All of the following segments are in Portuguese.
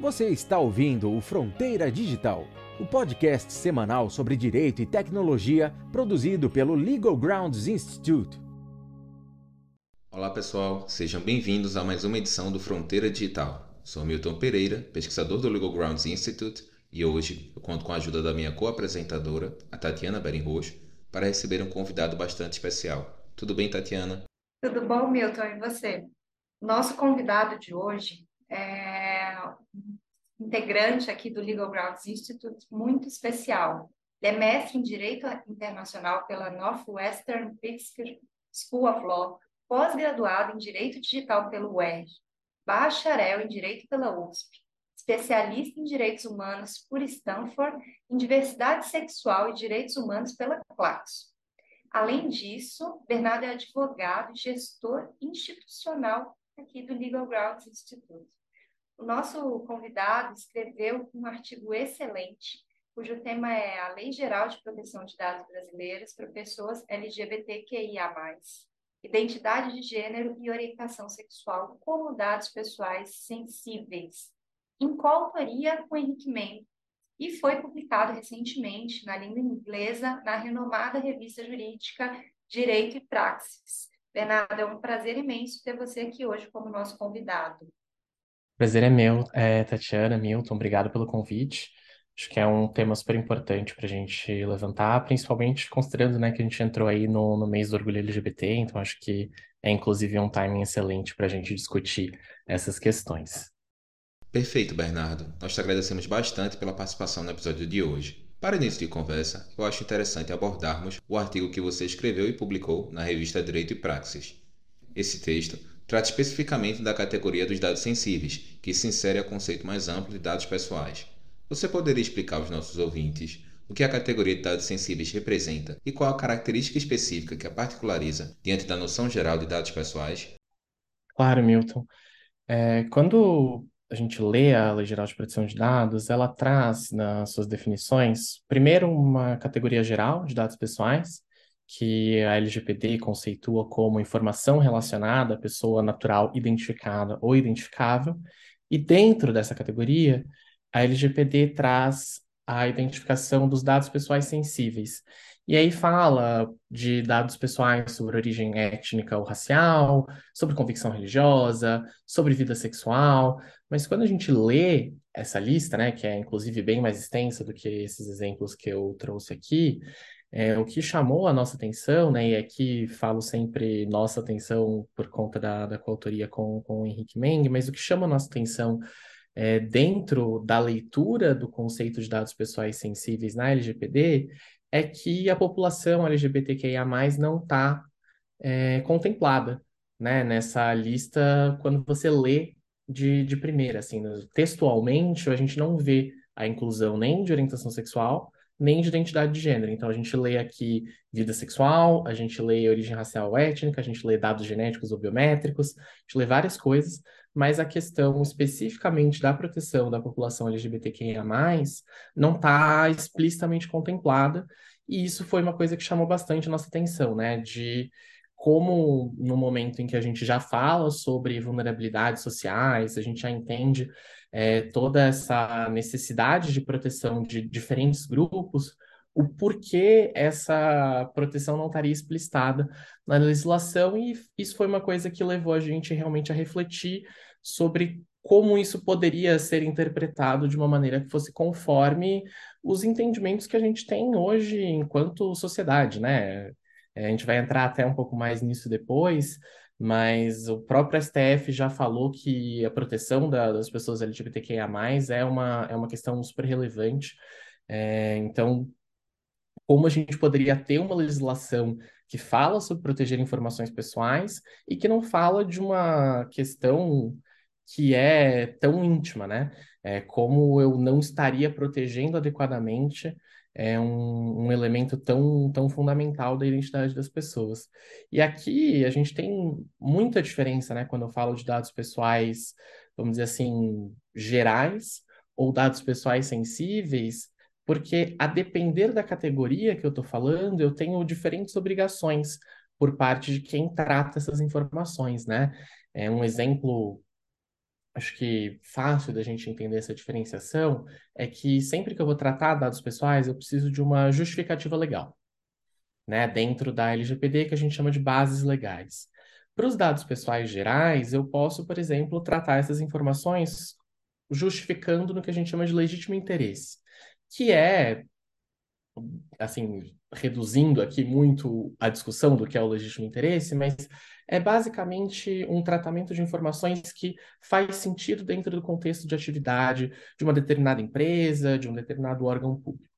Você está ouvindo o Fronteira Digital, o podcast semanal sobre direito e tecnologia produzido pelo Legal Grounds Institute. Olá pessoal, sejam bem-vindos a mais uma edição do Fronteira Digital. Sou Milton Pereira, pesquisador do Legal Grounds Institute, e hoje eu conto com a ajuda da minha co-apresentadora, a Tatiana Berinrocho, para receber um convidado bastante especial. Tudo bem, Tatiana? Tudo bom, Milton, e você? Nosso convidado de hoje é integrante aqui do Legal Grounds Institute, muito especial. Ele é mestre em Direito Internacional pela Northwestern Pritzker School of Law, pós-graduado em Direito Digital pelo UERJ, bacharel em Direito pela USP, especialista em Direitos Humanos por Stanford, em Diversidade Sexual e Direitos Humanos pela Claxo. Além disso, Bernardo é advogado e gestor institucional aqui do Legal Grounds Institute. O nosso convidado escreveu um artigo excelente, cujo tema é a Lei Geral de Proteção de Dados Brasileiros para Pessoas LGBTQIA+, Identidade de Gênero e Orientação Sexual como Dados Pessoais Sensíveis, em coautoria com Henrique Mendes, e foi publicado recentemente na língua inglesa na renomada revista jurídica Direito e Praxis. Bernardo, é um prazer imenso ter você aqui hoje como nosso convidado. Prazer é meu, é, Tatiana, Milton, obrigado pelo convite. Acho que é um tema super importante para a gente levantar, principalmente considerando né, que a gente entrou aí no, no mês do orgulho LGBT, então acho que é inclusive um timing excelente para a gente discutir essas questões. Perfeito, Bernardo. Nós te agradecemos bastante pela participação no episódio de hoje. Para início de conversa, eu acho interessante abordarmos o artigo que você escreveu e publicou na revista Direito e Praxis. Esse texto trata especificamente da categoria dos dados sensíveis, que se insere ao conceito mais amplo de dados pessoais. Você poderia explicar aos nossos ouvintes o que a categoria de dados sensíveis representa e qual a característica específica que a particulariza diante da noção geral de dados pessoais? Claro, Milton. É, quando a gente lê a Lei Geral de Proteção de Dados, ela traz nas suas definições, primeiro, uma categoria geral de dados pessoais, que a LGPD conceitua como informação relacionada à pessoa natural identificada ou identificável, e dentro dessa categoria, a LGPD traz a identificação dos dados pessoais sensíveis. E aí fala de dados pessoais sobre origem étnica ou racial, sobre convicção religiosa, sobre vida sexual, mas quando a gente lê essa lista, né, que é inclusive bem mais extensa do que esses exemplos que eu trouxe aqui, é, o que chamou a nossa atenção, né, e aqui falo sempre nossa atenção por conta da, da coautoria com, com o Henrique Meng, mas o que chama a nossa atenção é, dentro da leitura do conceito de dados pessoais sensíveis na LGPD é que a população LGBTQIA+, não está é, contemplada né, nessa lista quando você lê de, de primeira, assim, textualmente a gente não vê a inclusão nem de orientação sexual, nem de identidade de gênero. Então, a gente lê aqui vida sexual, a gente lê origem racial ou étnica, a gente lê dados genéticos ou biométricos, a gente lê várias coisas, mas a questão especificamente da proteção da população LGBTQIA+, não está explicitamente contemplada, e isso foi uma coisa que chamou bastante a nossa atenção, né, de como no momento em que a gente já fala sobre vulnerabilidades sociais, a gente já entende é, toda essa necessidade de proteção de diferentes grupos, o porquê essa proteção não estaria explicitada na legislação, e isso foi uma coisa que levou a gente realmente a refletir sobre como isso poderia ser interpretado de uma maneira que fosse conforme os entendimentos que a gente tem hoje enquanto sociedade, né? É, a gente vai entrar até um pouco mais nisso depois, mas o próprio STF já falou que a proteção da, das pessoas LGBTQIA+, é uma, é uma questão super relevante. É, então, como a gente poderia ter uma legislação que fala sobre proteger informações pessoais e que não fala de uma questão que é tão íntima, né? É, como eu não estaria protegendo adequadamente é um, um elemento tão, tão fundamental da identidade das pessoas. E aqui a gente tem muita diferença, né, quando eu falo de dados pessoais, vamos dizer assim, gerais, ou dados pessoais sensíveis, porque a depender da categoria que eu estou falando, eu tenho diferentes obrigações por parte de quem trata essas informações, né? É um exemplo acho que fácil da gente entender essa diferenciação é que sempre que eu vou tratar dados pessoais, eu preciso de uma justificativa legal, né, dentro da LGPD, que a gente chama de bases legais. Para os dados pessoais gerais, eu posso, por exemplo, tratar essas informações justificando no que a gente chama de legítimo interesse, que é, assim, reduzindo aqui muito a discussão do que é o legítimo interesse, mas é basicamente um tratamento de informações que faz sentido dentro do contexto de atividade de uma determinada empresa, de um determinado órgão público.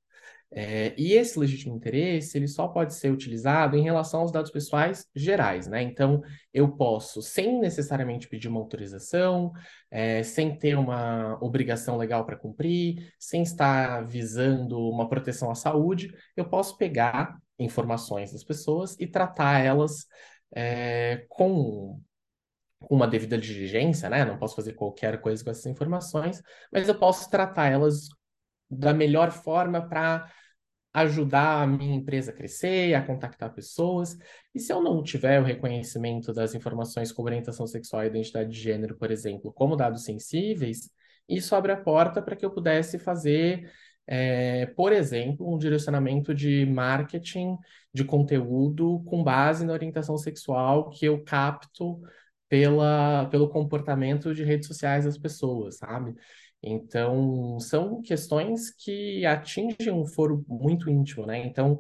É, e esse legítimo interesse, ele só pode ser utilizado em relação aos dados pessoais gerais, né? Então, eu posso, sem necessariamente pedir uma autorização, é, sem ter uma obrigação legal para cumprir, sem estar visando uma proteção à saúde, eu posso pegar informações das pessoas e tratar elas é, com uma devida diligência, né? Não posso fazer qualquer coisa com essas informações, mas eu posso tratar elas da melhor forma para ajudar a minha empresa a crescer, a contactar pessoas. E se eu não tiver o reconhecimento das informações como orientação sexual e identidade de gênero, por exemplo, como dados sensíveis, isso abre a porta para que eu pudesse fazer, é, por exemplo, um direcionamento de marketing de conteúdo com base na orientação sexual que eu capto pela, pelo comportamento de redes sociais das pessoas, sabe? Então, são questões que atingem um foro muito íntimo, né? Então,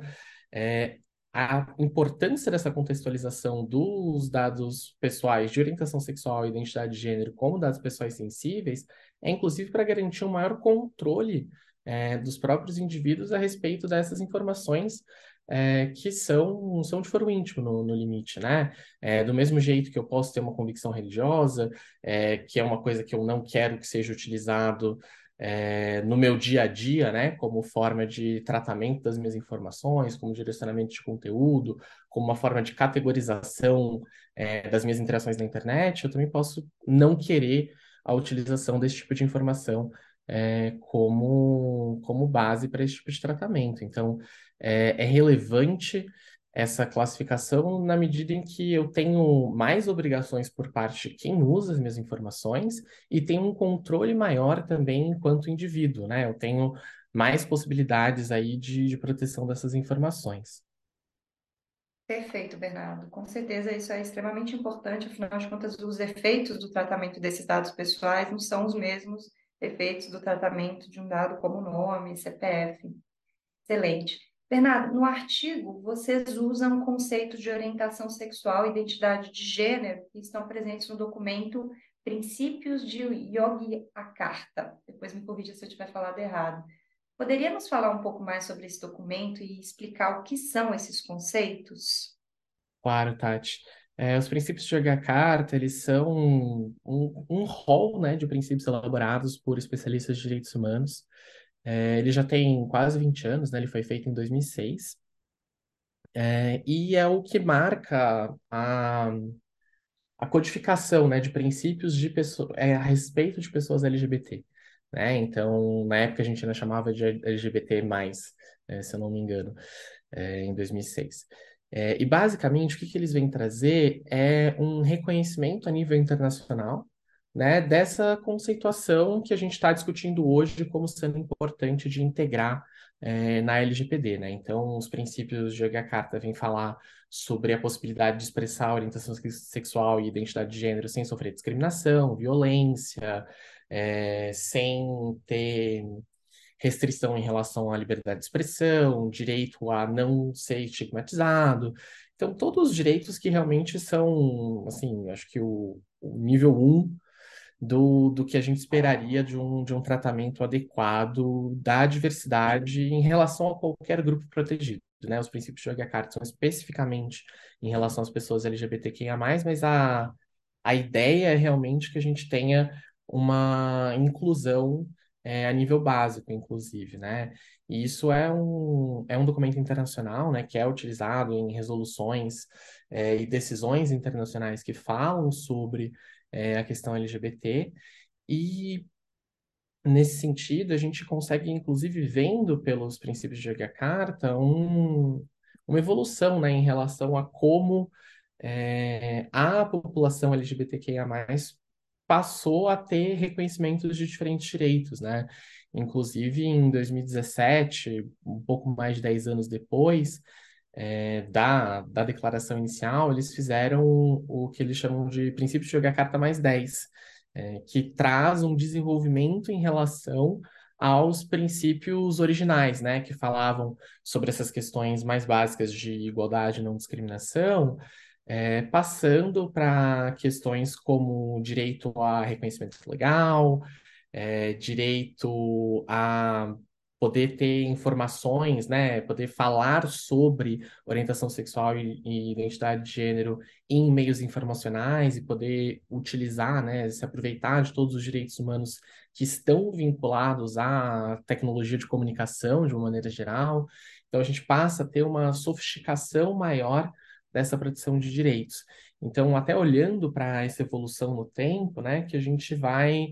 é, a importância dessa contextualização dos dados pessoais de orientação sexual e identidade de gênero como dados pessoais sensíveis é, inclusive, para garantir um maior controle é, dos próprios indivíduos a respeito dessas informações é, que são, são de foro íntimo no, no limite, né? É, do mesmo jeito que eu posso ter uma convicção religiosa, é, que é uma coisa que eu não quero que seja utilizado é, no meu dia a dia, né? Como forma de tratamento das minhas informações, como direcionamento de conteúdo, como uma forma de categorização é, das minhas interações na internet, eu também posso não querer a utilização desse tipo de informação é, como, como base para esse tipo de tratamento. Então, é, é relevante essa classificação na medida em que eu tenho mais obrigações por parte de quem usa as minhas informações e tenho um controle maior também enquanto indivíduo, né? Eu tenho mais possibilidades aí de, de proteção dessas informações. Perfeito, Bernardo. Com certeza isso é extremamente importante, afinal de contas, os efeitos do tratamento desses dados pessoais não são os mesmos efeitos do tratamento de um dado como nome, CPF. Excelente. Bernardo, no artigo, vocês usam conceitos de orientação sexual e identidade de gênero que estão presentes no documento Princípios de Yogyakarta. Depois me corrija se eu tiver falado errado. Poderia nos falar um pouco mais sobre esse documento e explicar o que são esses conceitos? Claro, Tati. É, os princípios de Yogyakarta, eles são um, um rol né, de princípios elaborados por especialistas de direitos humanos. É, ele já tem quase 20 anos, né, ele foi feito em 2006. É, e é o que marca a, a codificação né, de princípios de pessoa, é, a respeito de pessoas LGBT. Né? Então, na época a gente ainda chamava de LGBT+, é, se eu não me engano, é, em 2006. É, e basicamente o que, que eles vêm trazer é um reconhecimento a nível internacional né, dessa conceituação que a gente está discutindo hoje como sendo importante de integrar é, na LGPD. Né? Então, os princípios de Yogyakarta vêm falar sobre a possibilidade de expressar orientação sexual e identidade de gênero sem sofrer discriminação, violência, é, sem ter restrição em relação à liberdade de expressão, direito a não ser estigmatizado. Então, todos os direitos que realmente são, assim, acho que o, o nível 1 um do, do que a gente esperaria de um, de um tratamento adequado da diversidade em relação a qualquer grupo protegido. Né? Os princípios de Yogyakarta são especificamente em relação às pessoas LGBTQIA+, mas a, a ideia é realmente que a gente tenha uma inclusão é, a nível básico, inclusive, né? E isso é um, é um documento internacional, né, que é utilizado em resoluções é, e decisões internacionais que falam sobre é, a questão LGBT, e nesse sentido a gente consegue, inclusive, vendo pelos princípios de Yogyakarta, um, uma evolução, né, em relação a como é, a população LGBTQIA+, passou a ter reconhecimentos de diferentes direitos, né? Inclusive, em 2017, um pouco mais de 10 anos depois é, da, da declaração inicial, eles fizeram o que eles chamam de princípio de jogar carta mais 10, é, que traz um desenvolvimento em relação aos princípios originais, né, que falavam sobre essas questões mais básicas de igualdade e não discriminação, é, passando para questões como direito a reconhecimento legal, é, direito a poder ter informações, né, poder falar sobre orientação sexual e, e, identidade de gênero em meios informacionais e poder utilizar, né, se aproveitar de todos os direitos humanos que estão vinculados à tecnologia de comunicação de uma maneira geral. Então a gente passa a ter uma sofisticação maior dessa proteção de direitos. Então, até olhando para essa evolução no tempo, né, que a gente vai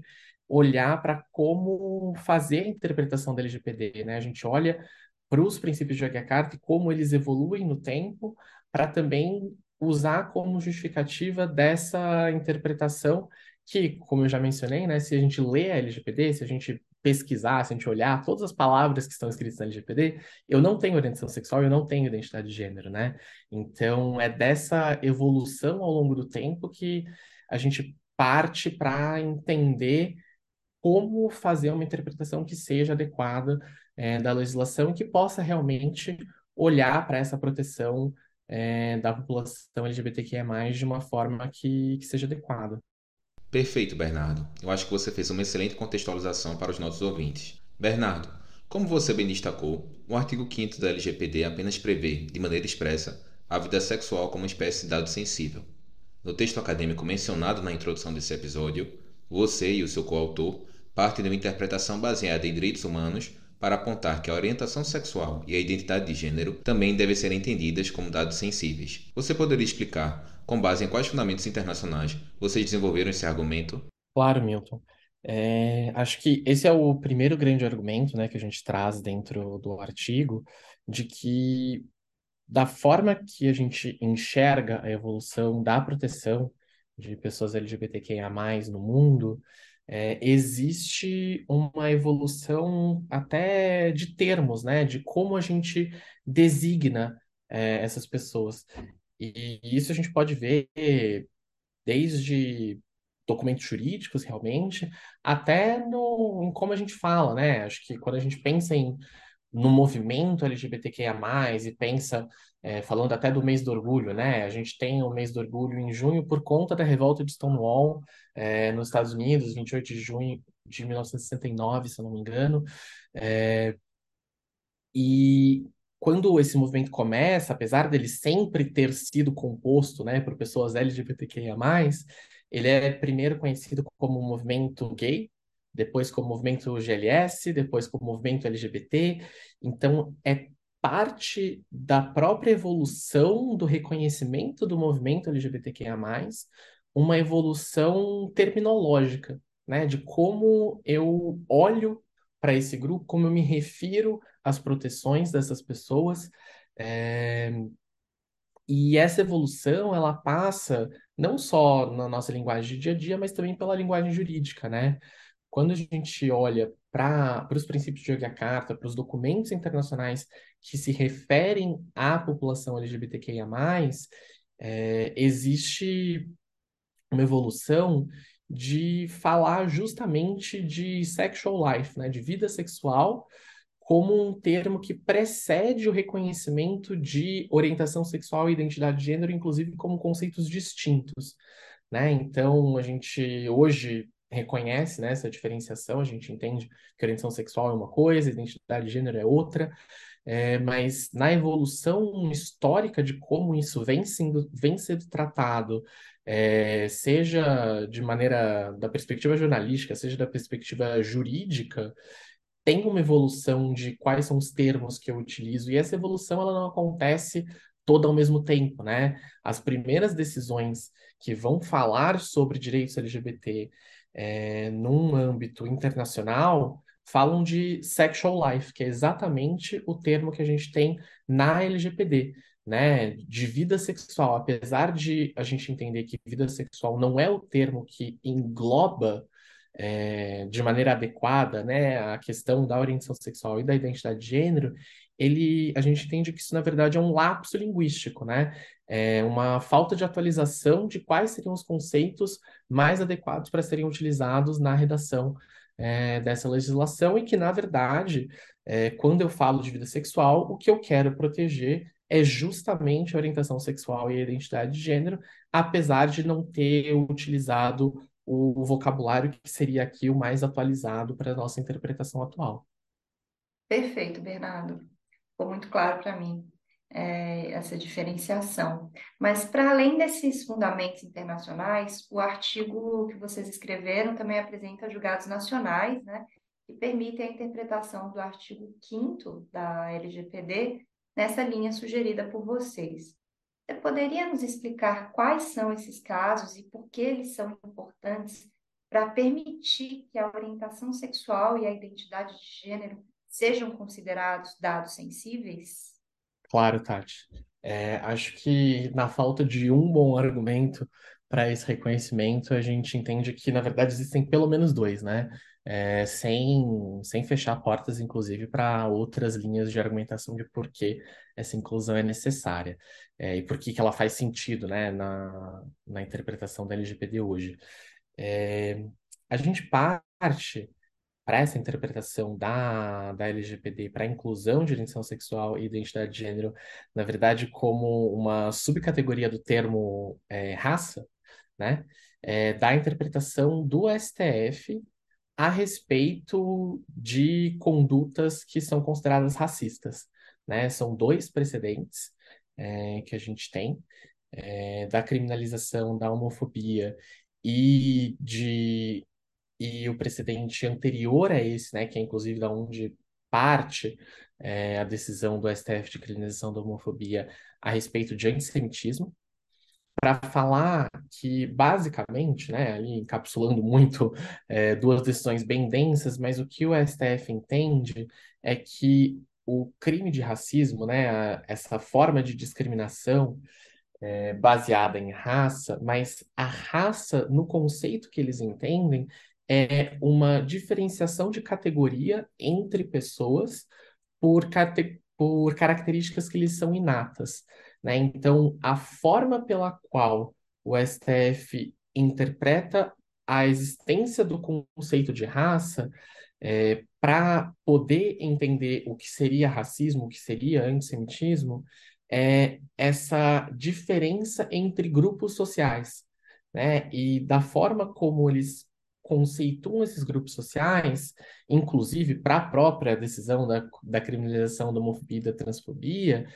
olhar para como fazer a interpretação da LGPD, né? A gente olha para os princípios de Yogya Carta e como eles evoluem no tempo, para também usar como justificativa dessa interpretação que, como eu já mencionei, né, se a gente lê a LGPD, se a gente pesquisar, se a gente olhar todas as palavras que estão escritas na LGPD, eu não tenho orientação sexual, eu não tenho identidade de gênero, né? Então, é dessa evolução ao longo do tempo que a gente parte para entender como fazer uma interpretação que seja adequada é, da legislação que possa realmente olhar para essa proteção é, da população LGBTQIA+, de uma forma que, que seja adequada. Perfeito, Bernardo. Eu acho que você fez uma excelente contextualização para os nossos ouvintes. Bernardo, como você bem destacou, o artigo 5 da LGPD apenas prevê, de maneira expressa, a vida sexual como uma espécie de dado sensível. No texto acadêmico mencionado na introdução desse episódio, você e o seu coautor partem de uma interpretação baseada em direitos humanos para apontar que a orientação sexual e a identidade de gênero também devem ser entendidas como dados sensíveis. Você poderia explicar com base em quais fundamentos internacionais vocês desenvolveram esse argumento? Claro, Milton. É, acho que esse é o primeiro grande argumento né, que a gente traz dentro do artigo, de que da forma que a gente enxerga a evolução da proteção de pessoas LGBTQIA+, no mundo, é, existe uma evolução até de termos, né, de como a gente designa é, essas pessoas. E isso a gente pode ver desde documentos jurídicos, realmente, até no, em como a gente fala, né? Acho que quando a gente pensa em no movimento LGBTQIA+, e pensa, é, falando até do mês do orgulho, né? A gente tem o mês do orgulho em junho por conta da revolta de Stonewall é, nos Estados Unidos, 28 de junho de 1969, se eu não me engano. É, e quando esse movimento começa, apesar dele sempre ter sido composto né, por pessoas LGBTQIA, ele é primeiro conhecido como movimento gay, depois como movimento GLS, depois como movimento LGBT. Então, é parte da própria evolução do reconhecimento do movimento LGBTQIA, uma evolução terminológica, né, de como eu olho para esse grupo, como eu me refiro às proteções dessas pessoas. É... E essa evolução, ela passa não só na nossa linguagem de dia a dia, mas também pela linguagem jurídica, né? Quando a gente olha para os princípios de Yogyakarta, para os documentos internacionais que se referem à população LGBTQIA+, é, existe uma evolução de falar justamente de sexual life, né, de vida sexual, como um termo que precede o reconhecimento de orientação sexual e identidade de gênero, inclusive como conceitos distintos. Né? Então, a gente hoje reconhece né, essa diferenciação, a gente entende que orientação sexual é uma coisa, identidade de gênero é outra, é, mas na evolução histórica de como isso vem sendo, vem sendo tratado é, seja de maneira da perspectiva jornalística, seja da perspectiva jurídica, tem uma evolução de quais são os termos que eu utilizo, e essa evolução ela não acontece toda ao mesmo tempo, né? As primeiras decisões que vão falar sobre direitos LGBT é, num âmbito internacional falam de sexual life, que é exatamente o termo que a gente tem na LGPD. né, de vida sexual, apesar de a gente entender que vida sexual não é o termo que engloba é, de maneira adequada, né, a questão da orientação sexual e da identidade de gênero, ele, a gente entende que isso, na verdade, é um lapso linguístico, né? É uma falta de atualização de quais seriam os conceitos mais adequados para serem utilizados na redação é, dessa legislação e que, na verdade, é, quando eu falo de vida sexual, o que eu quero proteger é justamente a orientação sexual e a identidade de gênero, apesar de não ter utilizado o vocabulário que seria aqui o mais atualizado para a nossa interpretação atual. Perfeito, Bernardo. Ficou muito claro para mim é, essa diferenciação. Mas, para além desses fundamentos internacionais, o artigo que vocês escreveram também apresenta julgados nacionais, né, que permitem a interpretação do artigo 5 da LGPD nessa linha sugerida por vocês. Você poderia nos explicar quais são esses casos e por que eles são importantes para permitir que a orientação sexual e a identidade de gênero sejam considerados dados sensíveis? Claro, Tati. É, acho que na falta de um bom argumento para esse reconhecimento, a gente entende que, na verdade, existem pelo menos dois, né? É, sem, sem fechar portas, inclusive, para outras linhas de argumentação de por que essa inclusão é necessária é, e por que, que ela faz sentido né, na, na interpretação da LGPD hoje. É, a gente parte para essa interpretação da, da LGPD, para a inclusão de orientação sexual e identidade de gênero, na verdade, como uma subcategoria do termo é, raça, né? É, da interpretação do STF a respeito de condutas que são consideradas racistas. Né? São dois precedentes é, que a gente tem é, da criminalização da homofobia e de e o precedente anterior a esse, né, que é inclusive da onde parte é, a decisão do STF de criminalização da homofobia a respeito de antissemitismo, para falar que, basicamente, né, ali encapsulando muito é, duas decisões bem densas, mas o que o STF entende é que o crime de racismo, né, essa forma de discriminação, é, baseada em raça, mas a raça, no conceito que eles entendem, é uma diferenciação de categoria entre pessoas por, por características que lhes são inatas. Né? Então, a forma pela qual o STF interpreta a existência do conceito de raça é, para poder entender o que seria racismo, o que seria antissemitismo, é essa diferença entre grupos sociais. Né? E da forma como eles conceituam esses grupos sociais, inclusive para a própria decisão da, da criminalização da homofobia e da transfobia,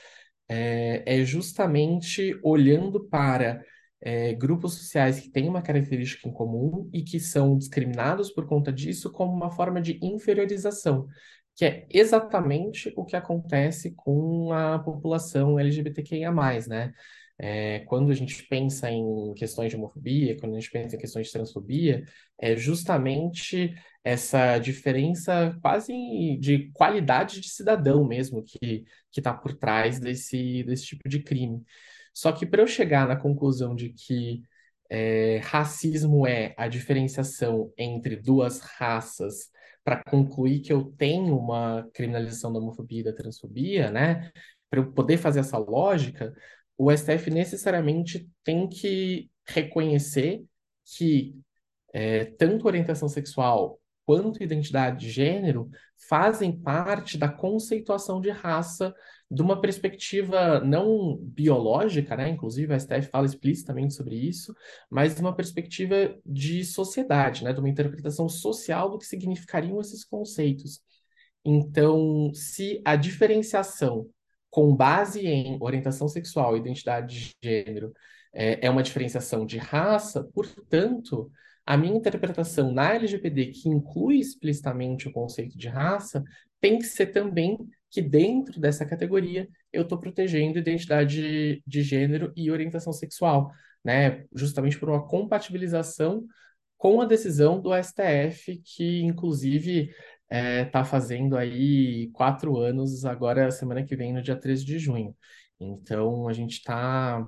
é, é justamente olhando para é, grupos sociais que têm uma característica em comum e que são discriminados por conta disso como uma forma de inferiorização, que é exatamente o que acontece com a população LGBTQIA+, né? É, quando a gente pensa em questões de homofobia, quando a gente pensa em questões de transfobia, é justamente essa diferença quase de qualidade de cidadão mesmo que está por trás desse, desse tipo de crime. Só que para eu chegar na conclusão de que é, racismo é a diferenciação entre duas raças para concluir que eu tenho uma criminalização da homofobia e da transfobia, né? Para eu poder fazer essa lógica, o STF necessariamente tem que reconhecer que é, tanto orientação sexual quanto identidade de gênero fazem parte da conceituação de raça de uma perspectiva não biológica, né? Inclusive a STF fala explicitamente sobre isso, mas de uma perspectiva de sociedade, né? De uma interpretação social do que significariam esses conceitos. Então, se a diferenciação com base em orientação sexual, identidade de gênero, é, é uma diferenciação de raça, portanto, a minha interpretação na LGPD, que inclui explicitamente o conceito de raça, tem que ser também que dentro dessa categoria eu estou protegendo identidade de, gênero e orientação sexual, né? Justamente por uma compatibilização com a decisão do STF, que inclusive está é, fazendo aí quatro anos, agora semana que vem, no dia 13 de junho. Então, a gente está,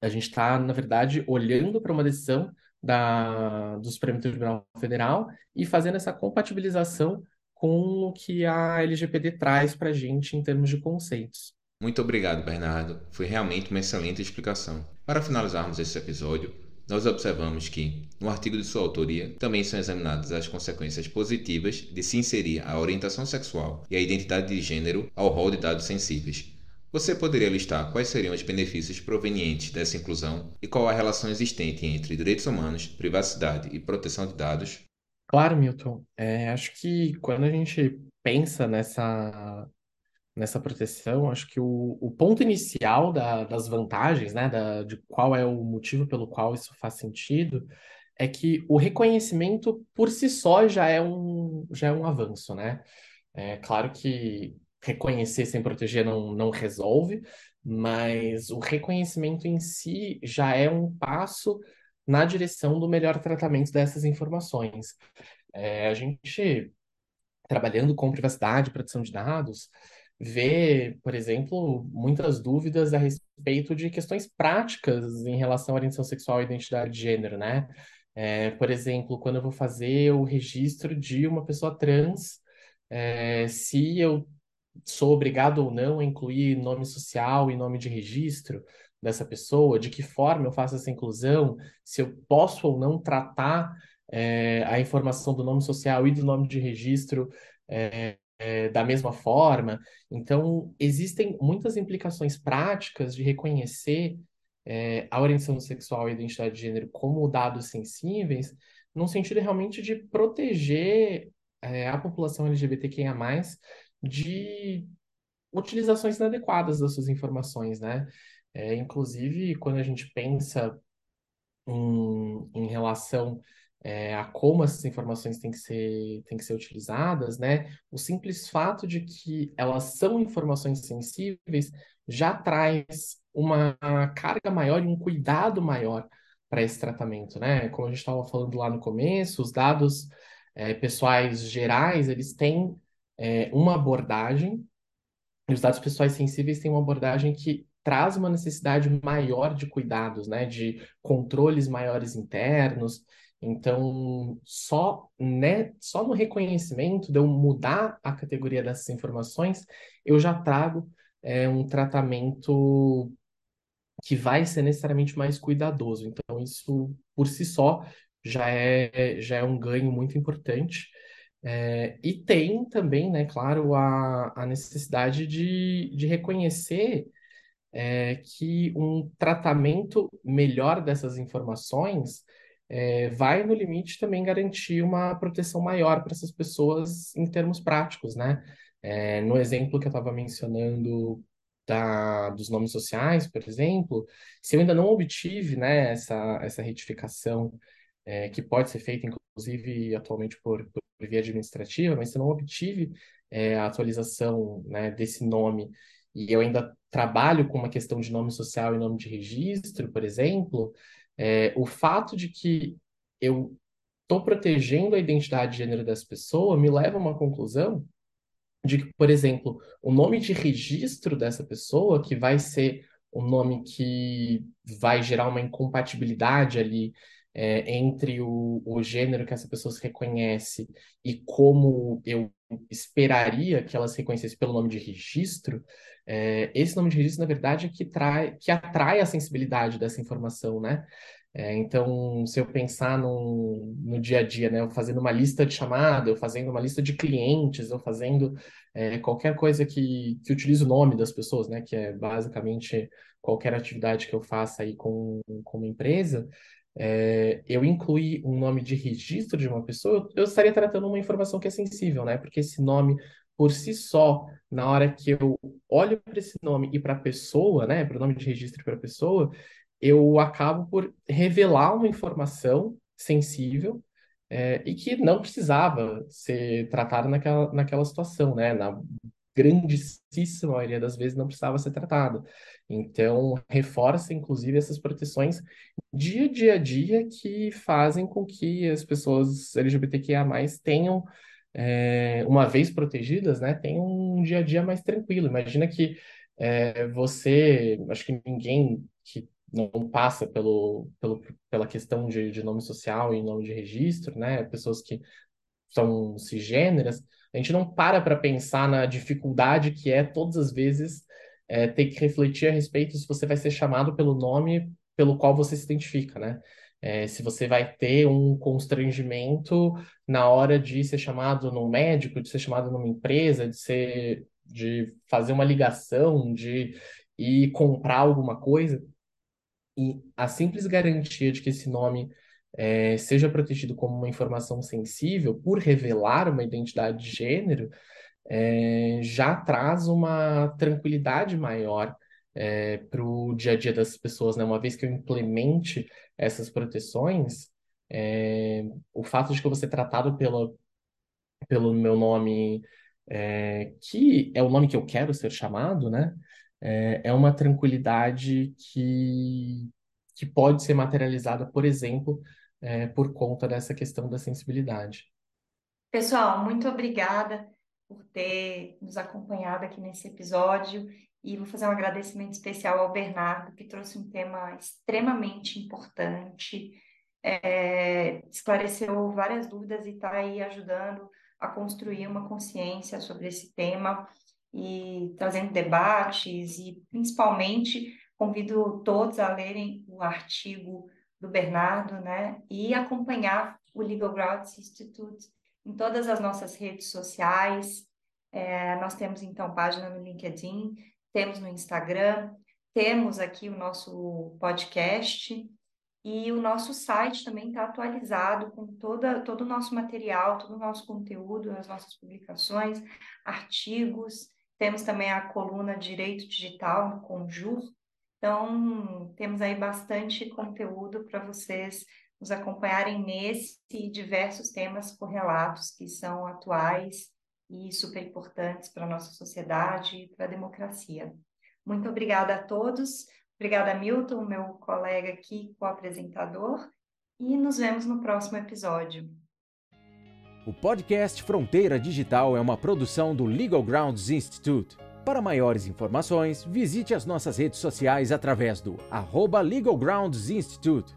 a gente está, na verdade, olhando para uma decisão da, do Supremo Tribunal Federal e fazendo essa compatibilização com o que a LGPD traz para a gente em termos de conceitos. Muito obrigado, Bernardo. Foi realmente uma excelente explicação. Para finalizarmos esse episódio, nós observamos que, no artigo de sua autoria, também são examinadas as consequências positivas de se inserir a orientação sexual e a identidade de gênero ao rol de dados sensíveis. Você poderia listar quais seriam os benefícios provenientes dessa inclusão e qual a relação existente entre direitos humanos, privacidade e proteção de dados? Claro, Milton. É, acho que quando a gente pensa nessa, nessa proteção, acho que o, o ponto inicial da, das vantagens, né, da, de qual é o motivo pelo qual isso faz sentido, é que o reconhecimento por si só já é um, já é um avanço, né? É claro que reconhecer sem proteger não, não resolve, mas o reconhecimento em si já é um passo na direção do melhor tratamento dessas informações. É, a gente, trabalhando com privacidade, proteção de dados, vê, por exemplo, muitas dúvidas a respeito de questões práticas em relação à orientação sexual e identidade de gênero, né? É, por exemplo, quando eu vou fazer o registro de uma pessoa trans, é, se eu sou obrigado ou não a incluir nome social e nome de registro dessa pessoa, de que forma eu faço essa inclusão, se eu posso ou não tratar é, a informação do nome social e do nome de registro é, é, da mesma forma. Então, existem muitas implicações práticas de reconhecer a orientação sexual e a identidade de gênero como dados sensíveis, no sentido realmente de proteger a população LGBTQIA+, de utilizações inadequadas das suas informações, né? É, inclusive, quando a gente pensa em, em relação é, a como essas informações têm que ser, têm que ser utilizadas, né? O simples fato de que elas são informações sensíveis já traz uma carga maior e um cuidado maior para esse tratamento, né? Como a gente estava falando lá no começo, os dados é, pessoais gerais, eles têm é, uma abordagem, e os dados pessoais sensíveis têm uma abordagem que traz uma necessidade maior de cuidados, né? De controles maiores internos, então, só, né, só no reconhecimento de eu mudar a categoria dessas informações, eu já trago é, um tratamento que vai ser necessariamente mais cuidadoso. Então, isso por si só já é, já é um ganho muito importante. É, e tem também, né, claro, a, a necessidade de, de reconhecer é, que um tratamento melhor dessas informações é, vai no limite também garantir uma proteção maior para essas pessoas em termos práticos, né? É, no exemplo que eu estava mencionando da, dos nomes sociais, por exemplo, se eu ainda não obtive né, essa, essa retificação, é, que pode ser feita, inclusive, atualmente por, por via administrativa, mas se eu não obtive é, a atualização né, desse nome e eu ainda trabalho com uma questão de nome social e nome de registro, por exemplo, é, o fato de que eu estou protegendo a identidade de gênero dessa pessoa me leva a uma conclusão de que, por exemplo, o nome de registro dessa pessoa, que vai ser um nome que vai gerar uma incompatibilidade ali é, entre o, o gênero que essa pessoa se reconhece e como eu esperaria que ela se reconhecesse pelo nome de registro, é, esse nome de registro, na verdade, é que, trai, que atrai a sensibilidade dessa informação, né? É, então, se eu pensar no, no dia a dia, né, eu fazendo uma lista de chamada, eu fazendo uma lista de clientes, eu fazendo é, qualquer coisa que, que utilize o nome das pessoas, né, que é basicamente qualquer atividade que eu faça aí com, com uma empresa, é, eu incluir um nome de registro de uma pessoa, eu, eu estaria tratando uma informação que é sensível, né, porque esse nome por si só, na hora que eu olho para esse nome e para a pessoa, né, para o nome de registro para a pessoa, eu acabo por revelar uma informação sensível é, e que não precisava ser tratada naquela, naquela situação, né? Na grandíssima maioria das vezes não precisava ser tratada. Então, reforça, inclusive, essas proteções dia, dia a dia que fazem com que as pessoas LGBTQIA+, tenham é, uma vez protegidas, né, tem um dia a dia mais tranquilo. Imagina que é, você, acho que ninguém que não passa pelo, pelo, pela questão de, de nome social e nome de registro, né? Pessoas que são cisgêneras, a gente não para para pensar na dificuldade que é todas as vezes é, ter que refletir a respeito se você vai ser chamado pelo nome pelo qual você se identifica, né? É, se você vai ter um constrangimento na hora de ser chamado num médico, de ser chamado numa empresa, de ser, de fazer uma ligação, de ir comprar alguma coisa. E a simples garantia de que esse nome é, seja protegido como uma informação sensível por revelar uma identidade de gênero, é, já traz uma tranquilidade maior é, para o dia a dia das pessoas, né? Uma vez que eu implemente essas proteções, é, o fato de que eu vou ser tratado pelo, pelo meu nome, é, que é o nome que eu quero ser chamado, né? É, é uma tranquilidade que, que pode ser materializada, por exemplo, é, por conta dessa questão da sensibilidade. Pessoal, muito obrigada por ter nos acompanhado aqui nesse episódio e vou fazer um agradecimento especial ao Bernardo, que trouxe um tema extremamente importante, é, esclareceu várias dúvidas e está aí ajudando a construir uma consciência sobre esse tema e trazendo debates e principalmente convido todos a lerem o artigo do Bernardo, né, e acompanhar o Legal Grounds Institute em todas as nossas redes sociais. É, nós temos então página no LinkedIn, temos no Instagram, temos aqui o nosso podcast e o nosso site também está atualizado com toda, todo o nosso material, todo o nosso conteúdo, as nossas publicações, artigos. Temos também a coluna Direito Digital no Conjur, então, temos aí bastante conteúdo para vocês nos acompanharem nesse e diversos temas correlatos que são atuais e super importantes para a nossa sociedade e para a democracia. Muito obrigada a todos. Obrigada, Milton, meu colega aqui, co-apresentador, e nos vemos no próximo episódio. O podcast Fronteira Digital é uma produção do Legal Grounds Institute. Para maiores informações, visite as nossas redes sociais através do arroba Legal Grounds Institute